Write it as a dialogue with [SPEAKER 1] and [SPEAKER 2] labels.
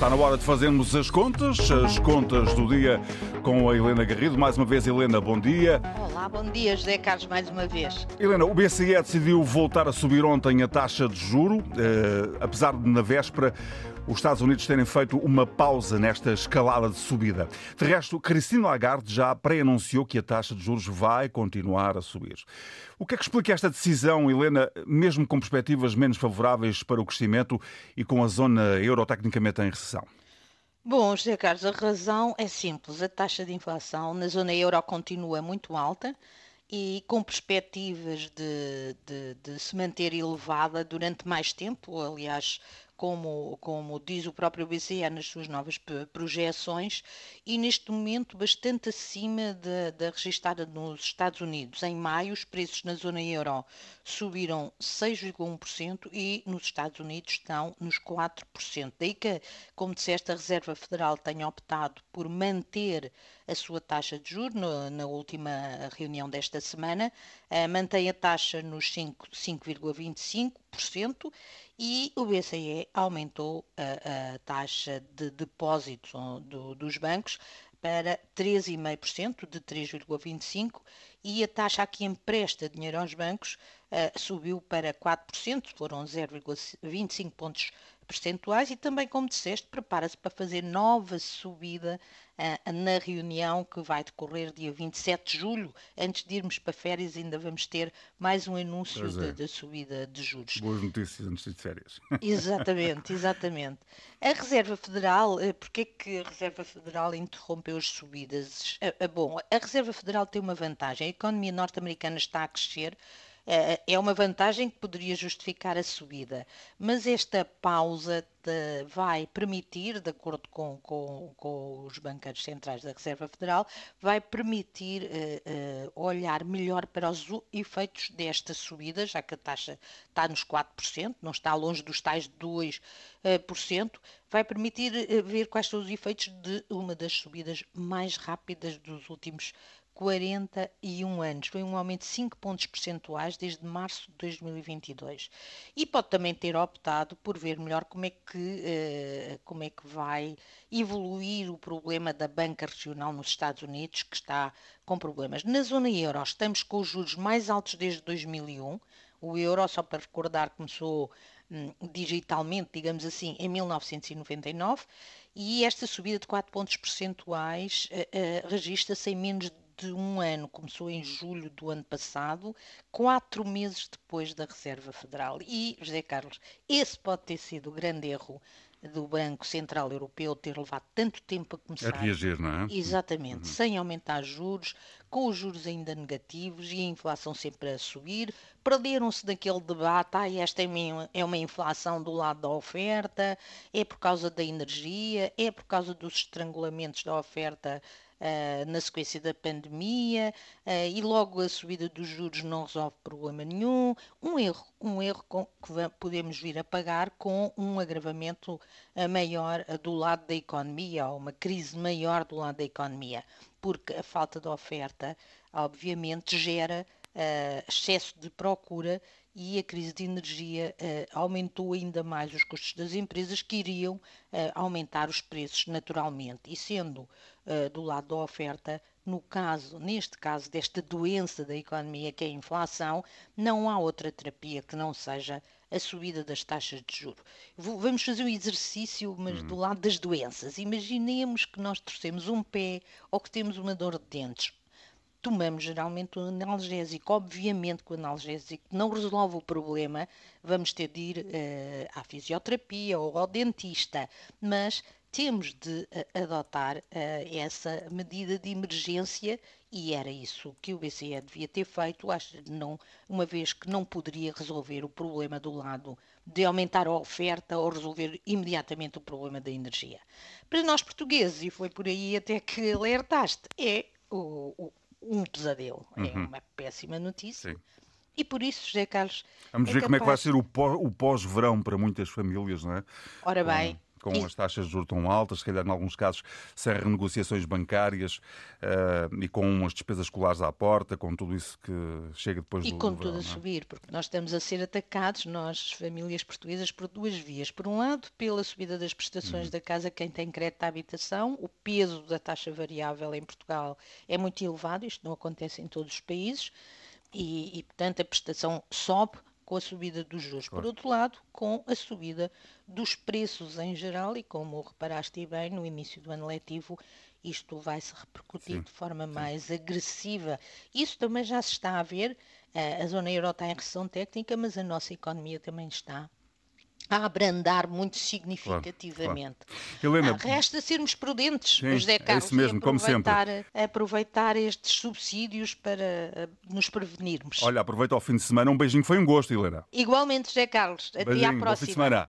[SPEAKER 1] Está na hora de fazermos as contas, as contas do dia com a Helena Garrido. Mais uma vez, Helena, bom dia.
[SPEAKER 2] Olá, bom dia, José Carlos, mais uma vez.
[SPEAKER 1] Helena, o BCE decidiu voltar a subir ontem a taxa de juro, eh, apesar de na véspera os Estados Unidos terem feito uma pausa nesta escalada de subida. De resto, Cristina Lagarde já pré-anunciou que a taxa de juros vai continuar a subir. O que é que explica esta decisão, Helena, mesmo com perspectivas menos favoráveis para o crescimento e com a zona euro tecnicamente em recessão?
[SPEAKER 2] Bom, José Carlos, a razão é simples. A taxa de inflação na zona euro continua muito alta e com perspectivas de, de, de, se manter elevada durante mais tempo. Aliás, como, como diz o próprio BCE nas suas novas projeções, e neste momento bastante acima da, da registada nos Estados Unidos. Em maio, os preços na zona euro subiram 6,1% e nos Estados Unidos estão nos 4%. Daí que, como disseste, a Reserva Federal tem optado por manter a sua taxa de juros no, na última reunião desta semana, uh, mantém a taxa nos 5,25% e o BCE aumentou a, a taxa de depósitos do, dos bancos para 3,5% de 3,25% e a taxa que empresta dinheiro aos bancos uh, subiu para 4%, foram 0,25 pontos percentuais e também, como disseste, prepara-se para fazer nova subida uh, na reunião que vai decorrer dia 27 de julho. Antes de irmos para férias, ainda vamos ter mais um anúncio é. da, subida de juros.
[SPEAKER 1] Boas notícias antes de férias.
[SPEAKER 2] Exatamente, exatamente. A Reserva Federal, uh, porque é que a Reserva Federal interrompeu as subidas? Uh, bom, a Reserva Federal tem uma vantagem. A economia norte-americana está a crescer é uma vantagem que poderia justificar a subida, mas esta pausa de, vai permitir, de acordo com, com, com, os banqueiros centrais da Reserva Federal, vai permitir uh, uh, olhar melhor para os efeitos desta subida, já que a taxa está nos 4%, não está longe dos tais 2%, uh, vai permitir ver quais são os efeitos de uma das subidas mais rápidas dos últimos 41 anos. Foi um aumento de 5 pontos percentuais desde março de 2022. E pode também ter optado por ver melhor como é que, uh, como é que vai evoluir o problema da banca regional nos Estados Unidos, que está com problemas. Na zona euro, estamos com os juros mais altos desde 2001. O euro, só para recordar, começou hum, digitalmente, digamos assim, em 1999 e esta subida de 4 pontos percentuais uh, uh, registra-se em menos de um ano, começou em julho do ano passado, quatro meses depois da Reserva Federal. E, José Carlos, esse pode ter sido o grande erro do Banco Central Europeu ter levado tanto tempo a começar.
[SPEAKER 1] A reagir, não é?
[SPEAKER 2] Exatamente, uhum. sem aumentar juros, com os juros ainda negativos e a inflação sempre a subir. Perderam-se daquele debate, ah, esta é uma inflação do lado da oferta, é por causa da energia, é por causa dos estrangulamentos da oferta uh, na sequência da pandemia uh, e logo a subida dos juros não resolve problema nenhum. Um erro, um erro com, que podemos vir a pagar com um agravamento uh, maior do lado da economia, ou uma crise maior do lado da economia, porque a falta de oferta, obviamente, gera excesso de procura e a crise de energia uh, aumentou ainda mais os custos das empresas que iriam uh, aumentar os preços naturalmente. E sendo uh, do lado da oferta, no caso, neste caso desta doença da economia que é a inflação, não há outra terapia que não seja a subida das taxas de juro. Vamos fazer um exercício, mas do uhum. lado das doenças. Imaginemos que nós torcemos um pé ou que temos uma dor de dentes tomamos geralmente um analgésico. Obviamente que o analgésico não resolve o problema, vamos ter de ir uh, à fisioterapia ou ao dentista, mas temos de uh, adotar uh, essa medida de emergência e era isso que o BCE devia ter feito, acho, não, uma vez que não poderia resolver o problema do lado de aumentar a oferta ou resolver imediatamente o problema da energia. Para nós portugueses, e foi por aí até que alertaste, é o, o, um pesadelo. É uhum. É uma péssima notícia. Sim. E por isso, José Carlos.
[SPEAKER 1] Vamos
[SPEAKER 2] é
[SPEAKER 1] ver capaz... como é que vai ser o pós-verão para muitas famílias, não é?
[SPEAKER 2] Ora bem,
[SPEAKER 1] com e... as taxas de juros tão altas, se calhar em alguns casos sem renegociações bancárias uh, e com umas despesas escolares à porta, com tudo isso que chega depois
[SPEAKER 2] e
[SPEAKER 1] do
[SPEAKER 2] E com
[SPEAKER 1] do
[SPEAKER 2] tudo a é? subir, porque nós estamos a ser atacados, nós, famílias portuguesas, por duas vias. Por um lado, pela subida das prestações uhum. da casa, quem tem crédito à habitação, o peso da taxa variável em Portugal é muito elevado, isto não acontece em todos os países, e, e portanto a prestação sobe com a subida dos juros. Claro. Por outro lado, com a subida dos preços em geral, e como reparaste bem, no início do ano letivo, isto vai se repercutir Sim. de forma mais agressiva. Isso também já se está a ver. A zona euro está em recessão técnica, mas a nossa economia também está a abrandar muito significativamente. Claro, claro. Helena, ah, resta sermos prudentes, sim, José Carlos, é isso mesmo, como sempre. aproveitar estes subsídios para uh, nos prevenirmos.
[SPEAKER 1] Olha, aproveita o fim de semana, um beijinho, foi um gosto, Helena.
[SPEAKER 2] Igualmente, José Carlos, até beijinho, à próxima.